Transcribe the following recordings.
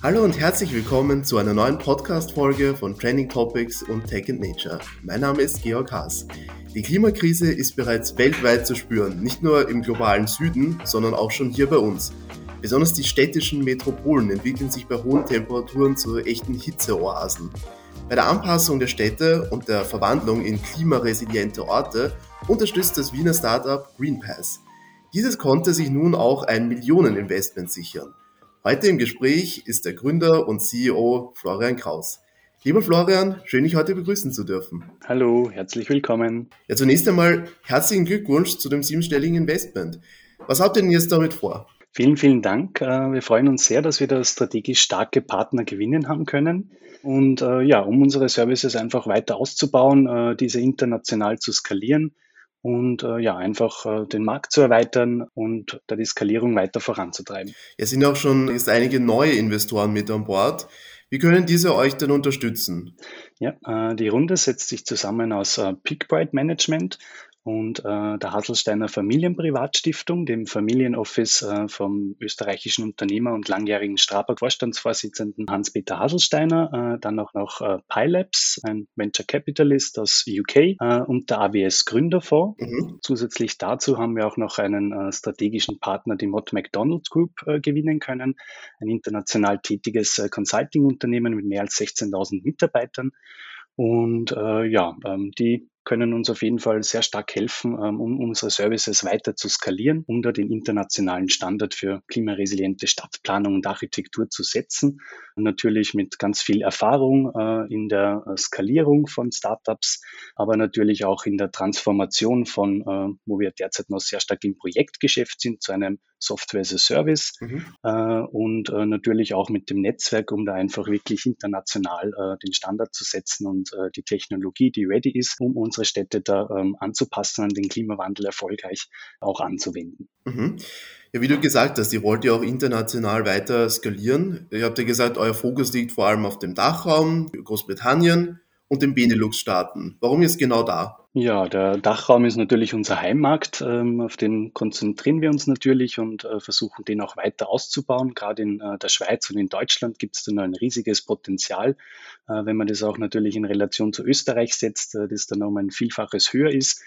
Hallo und herzlich willkommen zu einer neuen Podcast-Folge von Trending Topics und Tech and Nature. Mein Name ist Georg Haas. Die Klimakrise ist bereits weltweit zu spüren, nicht nur im globalen Süden, sondern auch schon hier bei uns. Besonders die städtischen Metropolen entwickeln sich bei hohen Temperaturen zu echten Hitzeoasen. Bei der Anpassung der Städte und der Verwandlung in klimaresiliente Orte unterstützt das Wiener Startup GreenPass. Dieses konnte sich nun auch ein Millioneninvestment sichern. Heute im Gespräch ist der Gründer und CEO Florian Kraus. Lieber Florian, schön dich heute begrüßen zu dürfen. Hallo, herzlich willkommen. Ja, zunächst einmal herzlichen Glückwunsch zu dem siebenstelligen Investment. Was habt ihr denn jetzt damit vor? Vielen, vielen Dank. Äh, wir freuen uns sehr, dass wir da strategisch starke Partner gewinnen haben können. Und äh, ja, um unsere Services einfach weiter auszubauen, äh, diese international zu skalieren und äh, ja, einfach äh, den Markt zu erweitern und da die Skalierung weiter voranzutreiben. Es sind auch schon jetzt einige neue Investoren mit an Bord. Wie können diese euch denn unterstützen? Ja, äh, die Runde setzt sich zusammen aus äh, Peakbright Management und äh, der Hasselsteiner Familienprivatstiftung, dem Familienoffice äh, vom österreichischen Unternehmer und langjährigen Strabag-Vorstandsvorsitzenden Hans-Peter Hasselsteiner, äh, dann auch noch äh, PyLabs, ein Venture Capitalist aus UK äh, und der AWS Gründerfonds. Mhm. Zusätzlich dazu haben wir auch noch einen äh, strategischen Partner, die Mott McDonald Group, äh, gewinnen können, ein international tätiges äh, Consulting-Unternehmen mit mehr als 16.000 Mitarbeitern. Und äh, ja, ähm, die können uns auf jeden Fall sehr stark helfen, ähm, um unsere Services weiter zu skalieren, um da den internationalen Standard für klimaresiliente Stadtplanung und Architektur zu setzen. Natürlich mit ganz viel Erfahrung äh, in der äh, Skalierung von Startups, aber natürlich auch in der Transformation von, äh, wo wir derzeit noch sehr stark im Projektgeschäft sind, zu einem Software as a Service mhm. und natürlich auch mit dem Netzwerk, um da einfach wirklich international den Standard zu setzen und die Technologie, die ready ist, um uns unsere Städte da ähm, anzupassen, an den Klimawandel erfolgreich auch anzuwenden. Mhm. Ja, wie du gesagt hast, ihr wollt ja auch international weiter skalieren. Ihr habt ja gesagt, euer Fokus liegt vor allem auf dem Dachraum, Großbritannien und den Benelux-Staaten. Warum jetzt genau da? Ja, der Dachraum ist natürlich unser Heimmarkt. Ähm, auf den konzentrieren wir uns natürlich und äh, versuchen, den auch weiter auszubauen. Gerade in äh, der Schweiz und in Deutschland gibt es da noch ein riesiges Potenzial. Äh, wenn man das auch natürlich in Relation zu Österreich setzt, das dann um ein Vielfaches höher ist.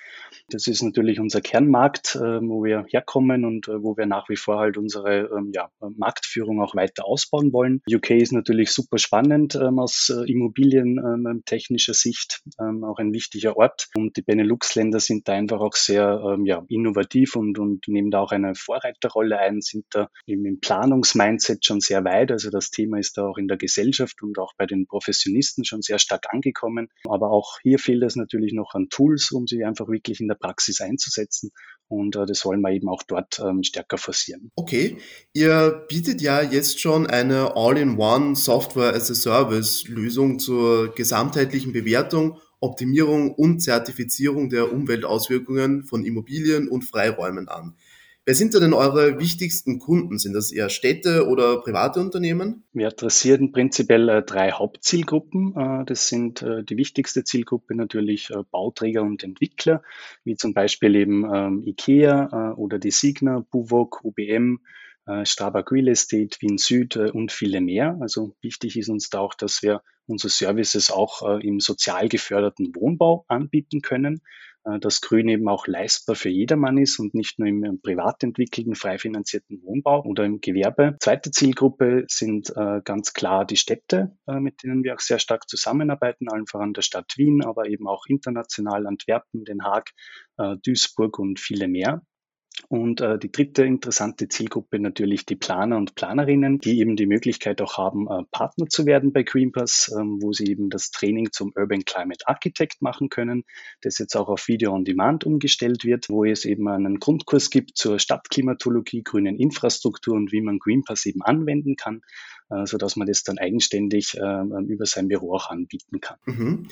Das ist natürlich unser Kernmarkt, wo wir herkommen und wo wir nach wie vor halt unsere ähm, ja, Marktführung auch weiter ausbauen wollen. UK ist natürlich super spannend ähm, aus immobilientechnischer Sicht, auch ein wichtiger Ort. Und die Benelux-Länder sind da einfach auch sehr ähm, ja, innovativ und, und nehmen da auch eine Vorreiterrolle ein, sind da eben im Planungsmindset schon sehr weit. Also das Thema ist da auch in der Gesellschaft und auch bei den Professionisten schon sehr stark angekommen. Aber auch hier fehlt es natürlich noch an Tools, um sie einfach wirklich in der Praxis einzusetzen. Und äh, das wollen wir eben auch dort ähm, stärker forcieren. Okay, ihr bietet ja jetzt schon eine All-in-One Software as a Service Lösung zur gesamtheitlichen Bewertung Optimierung und Zertifizierung der Umweltauswirkungen von Immobilien und Freiräumen an. Wer sind denn eure wichtigsten Kunden? Sind das eher Städte oder private Unternehmen? Wir adressieren prinzipiell äh, drei Hauptzielgruppen. Äh, das sind äh, die wichtigste Zielgruppe natürlich Bauträger und Entwickler, wie zum Beispiel eben ähm, IKEA oder die Signa, Buwok, UBM, Strabag Real Estate, Wien Süd äh, und viele mehr. Also wichtig ist uns da auch, dass wir unsere Services auch äh, im sozial geförderten Wohnbau anbieten können, dass Grün eben auch leistbar für jedermann ist und nicht nur im privat entwickelten, frei finanzierten Wohnbau oder im Gewerbe. Zweite Zielgruppe sind ganz klar die Städte, mit denen wir auch sehr stark zusammenarbeiten, allen voran der Stadt Wien, aber eben auch international Antwerpen, Den Haag, Duisburg und viele mehr. Und äh, die dritte interessante Zielgruppe natürlich die Planer und Planerinnen, die eben die Möglichkeit auch haben, äh, Partner zu werden bei Greenpass, ähm, wo sie eben das Training zum Urban Climate Architect machen können, das jetzt auch auf Video on Demand umgestellt wird, wo es eben einen Grundkurs gibt zur Stadtklimatologie, grünen Infrastruktur und wie man Greenpass eben anwenden kann, äh, sodass man das dann eigenständig äh, über sein Büro auch anbieten kann. Mhm.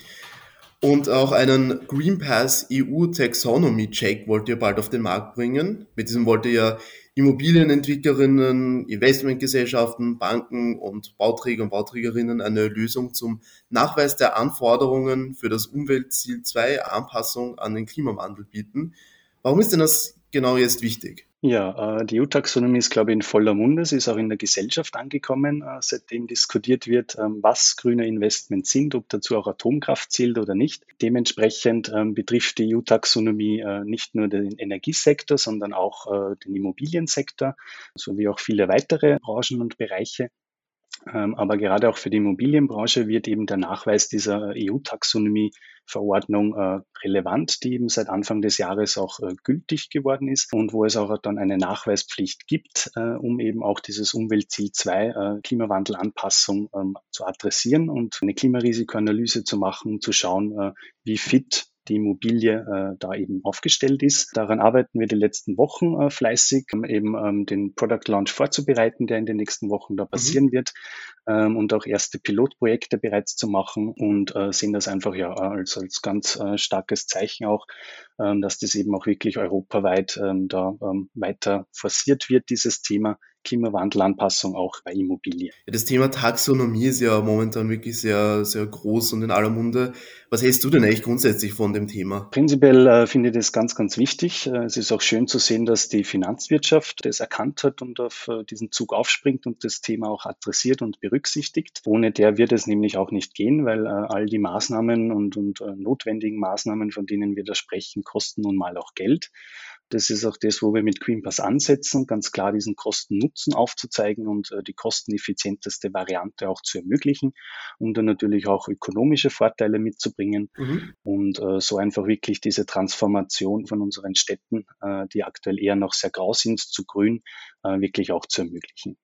Und auch einen Green Pass EU Taxonomy Check wollt ihr bald auf den Markt bringen. Mit diesem wollt ihr Immobilienentwicklerinnen, Investmentgesellschaften, Banken und Bauträger und Bauträgerinnen eine Lösung zum Nachweis der Anforderungen für das Umweltziel 2 Anpassung an den Klimawandel bieten. Warum ist denn das genau jetzt wichtig? Ja, äh, die EU-Taxonomie ist, glaube ich, in voller Munde. Sie ist auch in der Gesellschaft angekommen, äh, seitdem diskutiert wird, ähm, was grüne Investments sind, ob dazu auch Atomkraft zählt oder nicht. Dementsprechend ähm, betrifft die EU-Taxonomie äh, nicht nur den Energiesektor, sondern auch den Immobiliensektor sowie auch viele weitere Branchen und Bereiche. Ähm, aber gerade auch für die Immobilienbranche wird eben der Nachweis dieser EU-Taxonomie-Verordnung äh, relevant, die eben seit Anfang des Jahres auch äh, gültig geworden ist und wo es auch dann eine Nachweispflicht gibt, äh, um eben auch dieses Umweltziel 2, Klimawandelanpassung, ähm, zu adressieren und eine Klimarisikoanalyse zu machen, zu schauen, wie fit die Immobilie äh, da eben aufgestellt ist. Daran arbeiten wir die letzten Wochen äh, fleißig, um eben ähm, den Product Launch vorzubereiten, der in den nächsten Wochen da mhm. passieren mhm. wird ähm, und auch erste Pilotprojekte bereits zu machen und äh, sehen das einfach ja als, als ganz starkes Zeichen auch, ähm, dass das eben auch wirklich europaweit da weiter forciert wird, dieses Thema Klimawandelanpassung auch bei Immobilien. Das Thema Taxonomie ist ja momentan wirklich sehr, sehr groß und in aller Munde. Was hältst du denn eigentlich grundsätzlich von dem Thema? Prinzipiell äh, finde ich das ganz, ganz wichtig. Äh, es ist auch schön zu sehen, dass die Finanzwirtschaft das erkannt hat und auf äh, diesen Zug aufspringt und das Thema auch adressiert und berücksichtigt. Ohne der wird es nämlich auch nicht gehen, weil äh, all die Maßnahmen und, und äh, notwendigen Maßnahmen, von denen wir da sprechen, kosten nun mal auch Geld. Das ist auch das, wo wir mit QueenPass ansetzen, ganz klar diesen Kosten-Nutzen aufzuzeigen und äh, die kosteneffizienteste Variante auch zu ermöglichen, um dann natürlich auch ökonomische Vorteile mitzubringen mhm. und äh, so einfach wirklich diese Transformation von unseren Städten, äh, die aktuell eher noch sehr grau sind, zu grün, wirklich auch zu ermöglichen.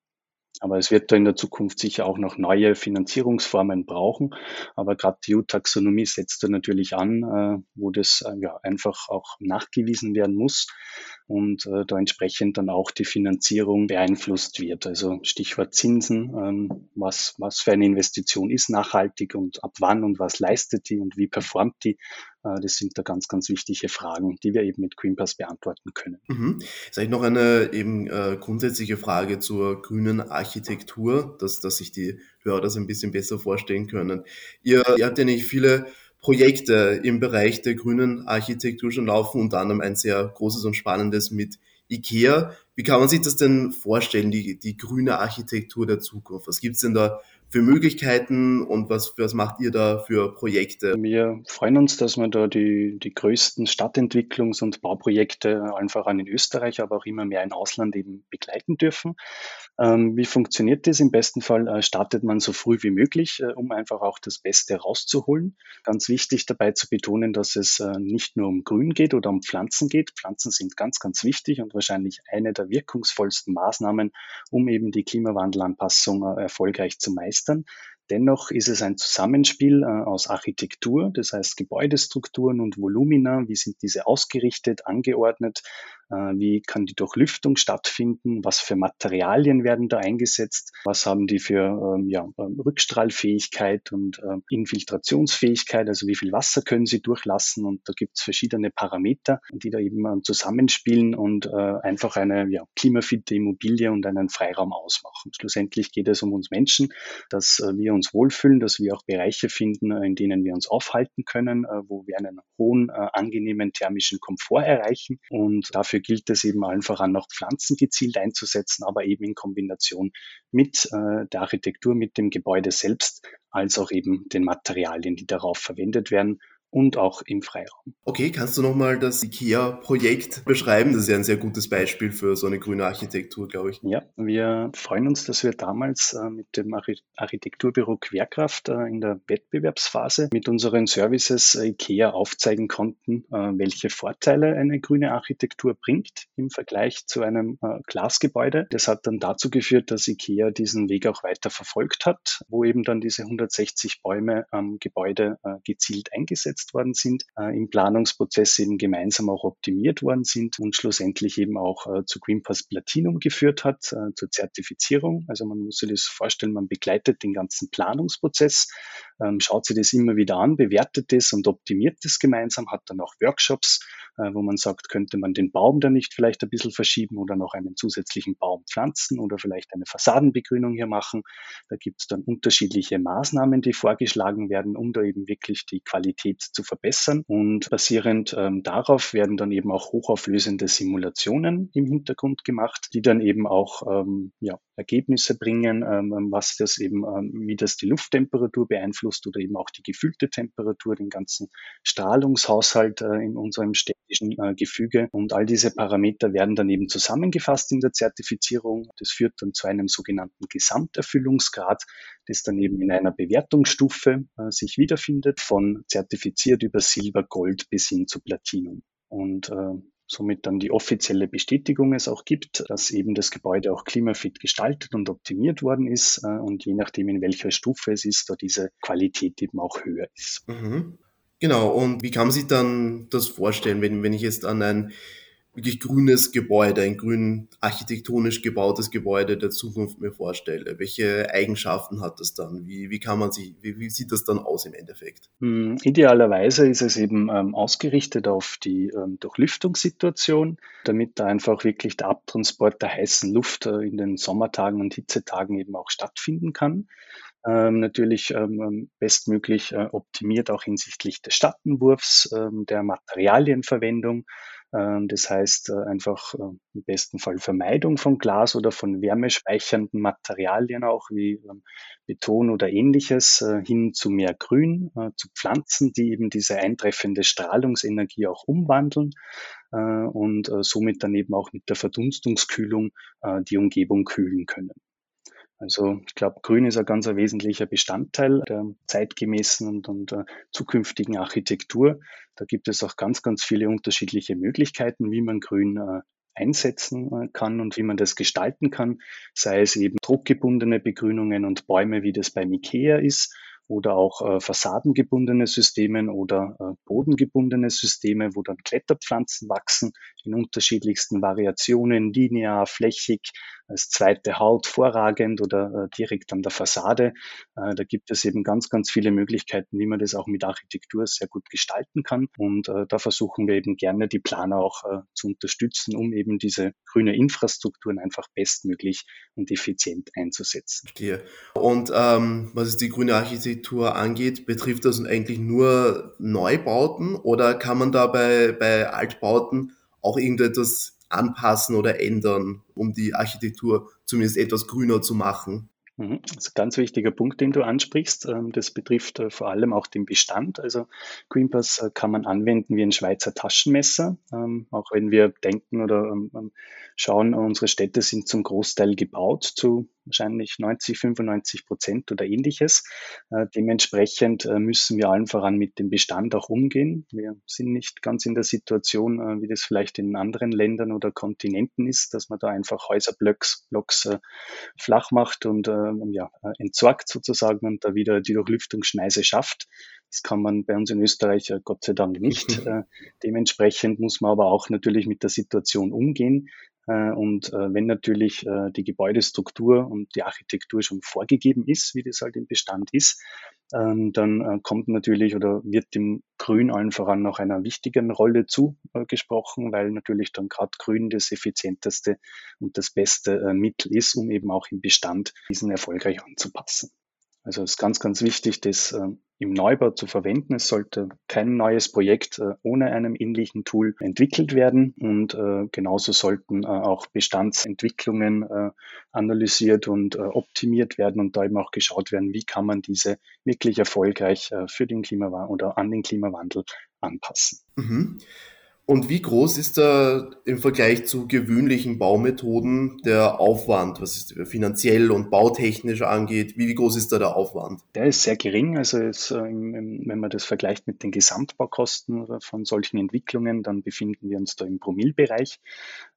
Aber es wird da in der Zukunft sicher auch noch neue Finanzierungsformen brauchen. Aber gerade die EU-Taxonomie setzt da natürlich an, äh, wo das äh, ja einfach auch nachgewiesen werden muss und äh, da entsprechend dann auch die Finanzierung beeinflusst wird. Also Stichwort Zinsen, ähm, was, was für eine Investition ist nachhaltig und ab wann und was leistet die und wie performt die. Äh, das sind da ganz, ganz wichtige Fragen, die wir eben mit GreenPass beantworten können. Mhm. Ist eigentlich noch eine eben äh, grundsätzliche Frage zur grünen Architektur, dass, dass sich die Hörer das ein bisschen besser vorstellen können. Ihr, ihr habt ja nicht viele Projekte im Bereich der grünen Architektur schon laufen, unter anderem ein sehr großes und spannendes mit IKEA. Wie kann man sich das denn vorstellen, die, die grüne Architektur der Zukunft? Was gibt's denn da für Möglichkeiten und was, was macht ihr da für Projekte? Wir freuen uns, dass wir da die, die größten Stadtentwicklungs- und Bauprojekte allen voran in Österreich, aber auch immer mehr im Ausland eben begleiten dürfen. Ähm, wie funktioniert das? Im besten Fall äh, startet man so früh wie möglich, äh, um einfach auch das Beste rauszuholen. Ganz wichtig dabei zu betonen, dass es äh, nicht nur um Grün geht oder um Pflanzen geht. Pflanzen sind ganz, ganz wichtig und wahrscheinlich eine der wirkungsvollsten Maßnahmen, um eben die Klimawandelanpassung äh, erfolgreich zu meistern. Dennoch ist es ein Zusammenspiel äh, aus Architektur, das heißt Gebäudestrukturen und Volumina, wie sind diese ausgerichtet, angeordnet, wie kann die Durchlüftung stattfinden, was für Materialien werden da eingesetzt, was haben die für ähm, ja, ähm, Rückstrahlfähigkeit und äh, Infiltrationsfähigkeit, also wie viel Wasser können sie durchlassen? Und da gibt es verschiedene Parameter, die da eben äh, zusammenspielen und äh, einfach eine ja, klimafitte Immobilie und einen Freiraum ausmachen. Schlussendlich geht es um uns Menschen, dass äh, wir uns wohlfühlen, dass wir auch Bereiche finden, äh, in denen wir uns aufhalten können, wo wir einen hohen, angenehmen thermischen Komfort erreichen. Und dafür Dafür gilt es eben allen voran auch Pflanzen gezielt einzusetzen, aber eben in Kombination mit äh, der Architektur, mit dem Gebäude selbst, als auch eben den Materialien, die darauf verwendet werden und auch im Freiraum. Okay, kannst du nochmal das IKEA-Projekt beschreiben? Das ist ja ein sehr gutes Beispiel für so eine grüne Architektur, glaube ich. Ja, wir freuen uns, dass wir damals äh, mit dem Architekturbüro Querkraft äh, in der Wettbewerbsphase mit unseren Services äh, IKEA aufzeigen konnten, welche Vorteile eine grüne Architektur bringt im Vergleich zu einem Glasgebäude. Das hat dann dazu geführt, dass IKEA diesen Weg auch weiter verfolgt hat, wo eben dann diese 160 Bäume am Gebäude gezielt eingesetzt umgesetzt worden sind, äh, im Planungsprozess eben gemeinsam auch optimiert worden sind und schlussendlich eben auch äh, zu Greenpass Platinum geführt hat, äh, zur Zertifizierung. Also man muss sich das vorstellen, man begleitet den ganzen Planungsprozess, ähm, schaut sich das immer wieder an, bewertet das und optimiert das gemeinsam, hat dann auch Workshops, wo man sagt, könnte man den Baum dann nicht vielleicht ein bisschen verschieben oder noch einen zusätzlichen Baum pflanzen oder vielleicht eine Fassadenbegrünung hier machen. Da gibt es dann unterschiedliche Maßnahmen, die vorgeschlagen werden, um da eben wirklich die Qualität zu verbessern. Und basierend ähm, darauf werden dann eben auch hochauflösende Simulationen im Hintergrund gemacht, die dann eben auch ähm, ja, Ergebnisse bringen, ähm, was das eben, ähm, wie das die Lufttemperatur beeinflusst oder eben auch die gefühlte Temperatur, den ganzen Strahlungshaushalt äh, in unserem städtischen äh, Gefüge. Und all diese Parameter werden dann eben zusammengefasst in der Zertifizierung. Das führt dann zu einem sogenannten Gesamterfüllungsgrad, das dann eben in einer Bewertungsstufe äh, sich wiederfindet, von zertifiziert über Silber, Gold bis hin zu Platinum. Und äh, somit dann die offizielle Bestätigung es auch gibt, dass eben das Gebäude auch klimafit gestaltet und optimiert worden ist äh, und je nachdem, in welcher Stufe es ist, da diese Qualität eben auch höher ist. Mhm. Genau, und wie kann man sich dann das vorstellen, wenn, wenn ich jetzt an ein wirklich grünes Gebäude, ein grün architektonisch gebautes Gebäude der Zukunft mir vorstelle? Welche Eigenschaften hat das dann? Wie, wie kann man sich, wie, wie sieht das dann aus im Endeffekt? Hm, idealerweise ist es eben ähm, ausgerichtet auf die ähm, Durchlüftungssituation, damit da einfach wirklich der Abtransport der heißen Luft äh, in den Sommertagen und Hitzetagen eben auch stattfinden kann. Ähm, natürlich ähm, ähm bestmöglich äh, optimiert auch hinsichtlich des Schattenwurfs, ähm, der Materialienverwendung das heißt äh, einfach äh, im besten Fall Vermeidung von Glas oder von wärmespeichernden Materialien auch wie ähm, Beton oder ähnliches äh, hin zu mehr Grün, zu Pflanzen, die eben diese eintreffende Strahlungsenergie auch umwandeln und somit dann eben auch mit der Verdunstungskühlung die Umgebung kühlen können. Also ich glaube, Grün ist ein ganz wesentlicher Bestandteil der zeitgemäßen und, und uh, zukünftigen Architektur. Da gibt es auch ganz, ganz viele unterschiedliche Möglichkeiten, wie man Grün uh, einsetzen uh, kann und wie man das gestalten kann, sei es eben druckgebundene Begrünungen und Bäume, wie das beim IKEA ist, oder auch äh, fassadengebundene Systeme oder äh, bodengebundene Systeme, wo dann Kletterpflanzen wachsen in unterschiedlichsten Variationen, linear, flächig, als zweite Haut vorragend oder äh, direkt an der Fassade. Äh, da gibt es eben ganz, ganz viele Möglichkeiten, wie man das auch mit Architektur sehr gut gestalten kann. Und äh, da versuchen wir eben gerne die Planer auch äh, zu unterstützen, um eben diese grüne Infrastrukturen einfach bestmöglich und effizient einzusetzen. Okay. Und ähm, was es die grüne Architektur angeht, betrifft das eigentlich nur Neubauten oder kann man da bei, bei Altbauten auch irgendetwas anpassen oder ändern, um die Architektur zumindest etwas grüner zu machen. Mhm. Das ist ein ganz wichtiger Punkt, den du ansprichst. Ähm, das betrifft äh, vor allem auch den Bestand. Also Greenpass äh, kann man anwenden wie ein Schweizer Taschenmesser. Ähm, auch wenn wir denken oder ähm, schauen, unsere Städte sind zum Großteil gebaut zu wahrscheinlich 90, 95 Prozent oder ähnliches. Äh, dementsprechend äh, müssen wir allen voran mit dem Bestand auch umgehen. Wir sind nicht ganz in der Situation, äh, wie das vielleicht in anderen Ländern oder Kontinenten ist, dass man da einfach Häuserblocks Blocks, äh, flach macht und ähm, ja, äh, entsorgt sozusagen und da wieder die Durchlüftungsschneise schafft. Das kann man bei uns in Österreich äh, Gott sei Dank nicht. dementsprechend muss man aber auch natürlich mit der Situation umgehen. Äh, und äh, wenn natürlich äh, die Gebäudestruktur und die Architektur schon vorgegeben ist, wie das halt im Bestand ist, ähm, dann kommt natürlich oder wird dem Grün allen voran noch einer wichtigen Rolle zugesprochen, weil natürlich dann gerade Grün das effizienteste und das beste Mittel ist, um eben auch im Bestand diesen erfolgreich anzupassen. Also es ist ganz, ganz wichtig, das äh, im Neubau zu verwenden. Es sollte kein neues Projekt äh, ohne einem ähnlichen Tool entwickelt werden und äh, genauso sollten äh, auch Bestandsentwicklungen analysiert und optimiert werden und da eben auch geschaut werden, wie kann man diese wirklich erfolgreich für den Klimawandel oder an den Klimawandel anpassen. Mhm. Und wie groß ist da im Vergleich zu gewöhnlichen Baumethoden der Aufwand, was es finanziell und bautechnisch angeht? Wie, groß ist da der Aufwand? Der ist sehr gering. Also es, äh, wenn man das vergleicht mit den Gesamtbaukosten von solchen Entwicklungen, dann befinden wir uns da im Promillbereich.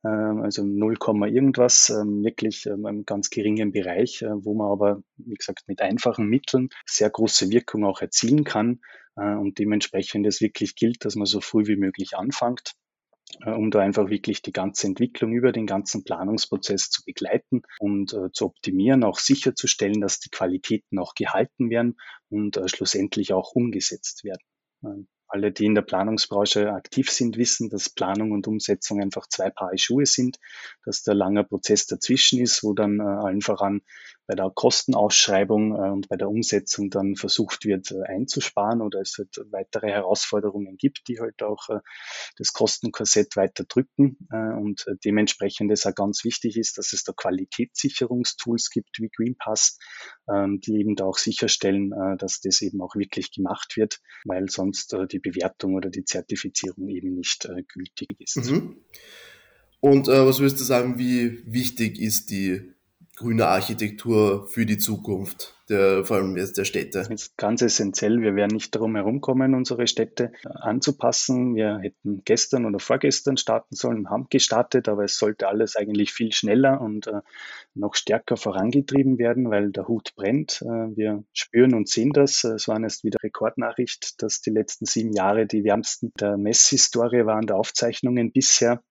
Ähm, also 0, irgendwas, ähm, wirklich ähm, einem ganz geringen Bereich, äh, wo man aber, wie gesagt, mit einfachen Mitteln sehr große Wirkung auch erzielen kann äh, und dementsprechend es wirklich gilt, dass man so früh wie möglich anfängt, äh, um da einfach wirklich die ganze Entwicklung über den ganzen Planungsprozess zu begleiten und äh, zu optimieren, auch sicherzustellen, dass die Qualitäten auch gehalten werden und äh, schlussendlich auch umgesetzt werden. Alle, die in der Planungsbranche aktiv sind, wissen, dass Planung und Umsetzung einfach zwei Paar Schuhe sind, dass da langer Prozess dazwischen ist, wo dann äh, allen voran bei der Kostenausschreibung äh, und bei der Umsetzung dann versucht wird äh, einzusparen oder es halt weitere Herausforderungen gibt, die halt auch äh, das Kostenkorsett weiter drücken äh, und dementsprechend es auch ganz wichtig ist, dass es da Qualitätssicherungstools gibt wie GreenPass, ähm, die eben da auch sicherstellen, äh, dass das eben auch wirklich gemacht wird, weil sonst äh, die Bewertung oder die Zertifizierung eben nicht äh, gültig ist. Mhm. Und äh, was würdest du sagen, wie wichtig ist die grüne Architektur für die Zukunft, der, vor allem jetzt der Städte? Das ist ganz essentiell. Wir werden nicht darum herumkommen, unsere Städte anzupassen. Wir hätten gestern oder vorgestern starten sollen, haben gestartet, aber es sollte alles eigentlich viel schneller und äh, noch stärker vorangetrieben werden, weil der Hut brennt. Äh, wir spüren und sehen das. Es waren jetzt wieder Rekordnachricht, dass die letzten sieben Jahre die wärmsten der Messhistorie waren, der Aufzeichnungen bisher.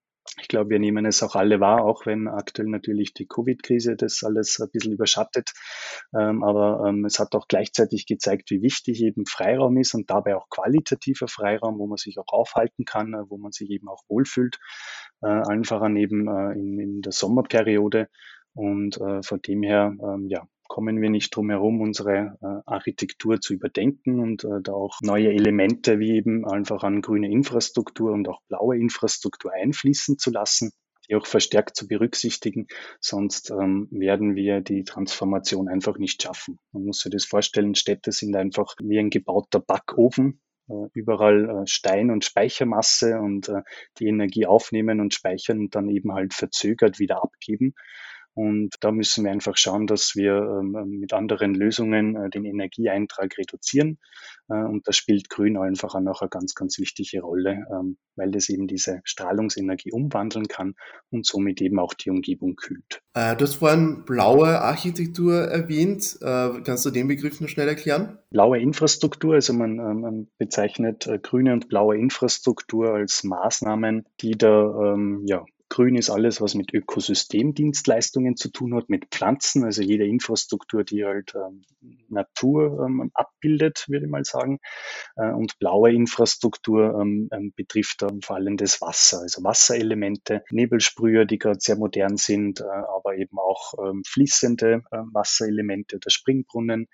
Ich glaube, wir nehmen es auch alle wahr, auch wenn aktuell natürlich die Covid-Krise das alles ein bisschen überschattet. Ähm, aber ähm, es hat auch gleichzeitig gezeigt, wie wichtig eben Freiraum ist und dabei auch qualitativer Freiraum, wo man sich auch aufhalten kann, äh, wo man sich eben auch wohlfühlt. Äh, allen voran eben äh, in, in der Sommerperiode. Und von dem her, ähm, ja, kommen wir nicht drum herum, unsere äh, Architektur zu überdenken und äh, da auch neue Elemente wie eben einfach an grüne Infrastruktur und auch blaue Infrastruktur einfließen zu lassen die auch verstärkt zu berücksichtigen, sonst ähm, werden wir die Transformation einfach nicht schaffen. Man muss sich das vorstellen, Städte sind einfach wie ein gebauter Backofen, äh, überall Stein und Speichermasse und die Energie aufnehmen und speichern und dann eben halt verzögert wieder abgeben. Und da müssen wir einfach schauen, dass wir ähm, mit anderen Lösungen äh, den Energieeintrag reduzieren. Äh, und da spielt Grün einfach auch noch eine ganz, ganz wichtige Rolle, ähm, weil das eben diese Strahlungsenergie umwandeln kann und somit eben auch die Umgebung kühlt. Äh, du hast vorhin blaue Architektur erwähnt. kannst du den Begriff noch schnell erklären? Blaue Infrastruktur, also man, man bezeichnet grüne und blaue Infrastruktur als Maßnahmen, die da ähm, ja, Grün ist alles, was mit Ökosystemdienstleistungen zu tun hat, mit Pflanzen, also jede Infrastruktur, die halt ähm, Natur ähm, abbildet, würde ich mal sagen. Äh, und blaue Infrastruktur ähm, ähm betrifft dann vor allem das Wasser, also Wasserelemente, Nebelsprüher, die gerade sehr modern sind, äh, aber eben auch ähm, fließende äh, Wasserelemente oder Springbrunnen,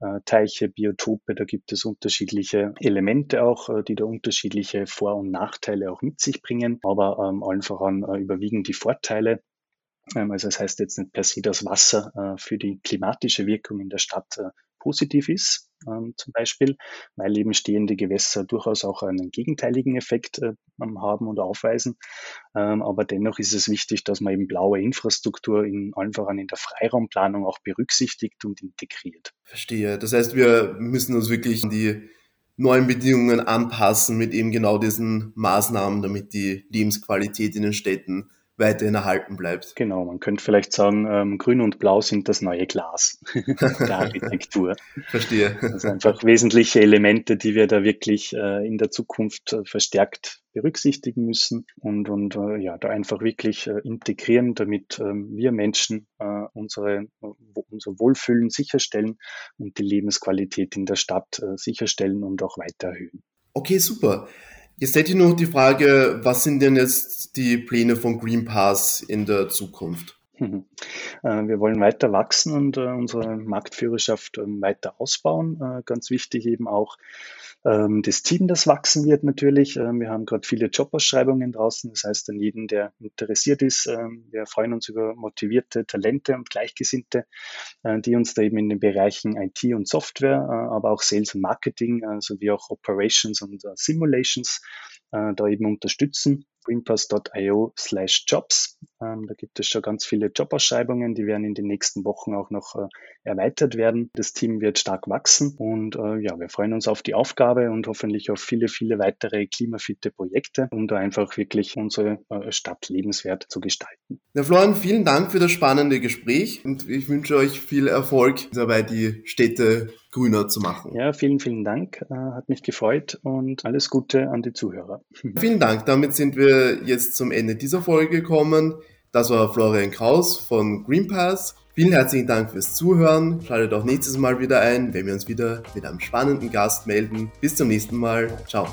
äh, Teiche, Biotope, da gibt es unterschiedliche Elemente auch, äh, die da unterschiedliche Vor- und Nachteile auch mit sich bringen, aber ähm, allen voran äh, überwiegen die Vorteile. Ähm, also das heißt jetzt nicht per se, dass Wasser äh, für die klimatische Wirkung in der Stadt äh, positiv ist, ähm, zum Beispiel, weil eben stehende Gewässer durchaus auch einen gegenteiligen Effekt äh, haben und aufweisen. Ähm, aber dennoch ist es wichtig, dass man eben blaue Infrastruktur in allen voran in der Freiraumplanung auch berücksichtigt und integriert. Verstehe. Das heißt, wir müssen uns wirklich an die neuen Bedingungen anpassen mit eben genau diesen Maßnahmen, damit die Lebensqualität in den Städten weiterhin erhalten bleibt. Genau, man könnte vielleicht sagen, ähm, Grün und Blau sind das neue Glas der Architektur. Verstehe. Also einfach wesentliche Elemente, die wir da wirklich äh, in der Zukunft äh, verstärkt berücksichtigen müssen und, und äh, ja, da einfach wirklich äh, integrieren, damit ähm, wir Menschen äh, unsere, unser Wohlfühlen sicherstellen und die Lebensqualität in der Stadt äh, sicherstellen und auch weiter erhöhen. Okay, super. Jetzt hätte ich noch die Frage, was sind denn jetzt die Pläne von Green Pass in der Zukunft? Mhm. Äh, wir wollen weiter wachsen und äh, unsere Marktführerschaft ähm, weiter ausbauen. Äh, ganz wichtig eben auch ähm, das Team, das wachsen wird natürlich. Wir haben gerade viele Jobausschreibungen draußen. Das heißt, an jeden, der interessiert ist, ähm, wir freuen uns über motivierte Talente und Gleichgesinnte, die uns da eben in den Bereichen IT und Software, aber auch Sales und Marketing sowie auch Operations und Simulations da eben unterstützen greenpass.io slash jobs. Ähm, da gibt es schon ganz viele Jobausschreibungen, die werden in den nächsten Wochen auch noch äh, erweitert werden. Das Team wird stark wachsen und äh, ja, wir freuen uns auf die Aufgabe und hoffentlich auf viele, viele weitere klimafitte Projekte, um da einfach wirklich unsere äh, Stadt lebenswert zu gestalten. Ja, Florian, vielen Dank für das spannende Gespräch und ich wünsche euch viel Erfolg dabei, die Städte grüner zu machen. Ja, vielen, vielen Dank. Äh, hat mich gefreut und alles Gute an die Zuhörer. Vielen Dank. Damit sind wir jetzt zum Ende dieser Folge gekommen. Das war Florian Kraus von Greenpass. Vielen herzlichen Dank fürs Zuhören. Schaltet auch nächstes Mal wieder ein, wenn wir uns wieder mit einem spannenden Gast melden. Bis zum nächsten Mal. Ciao.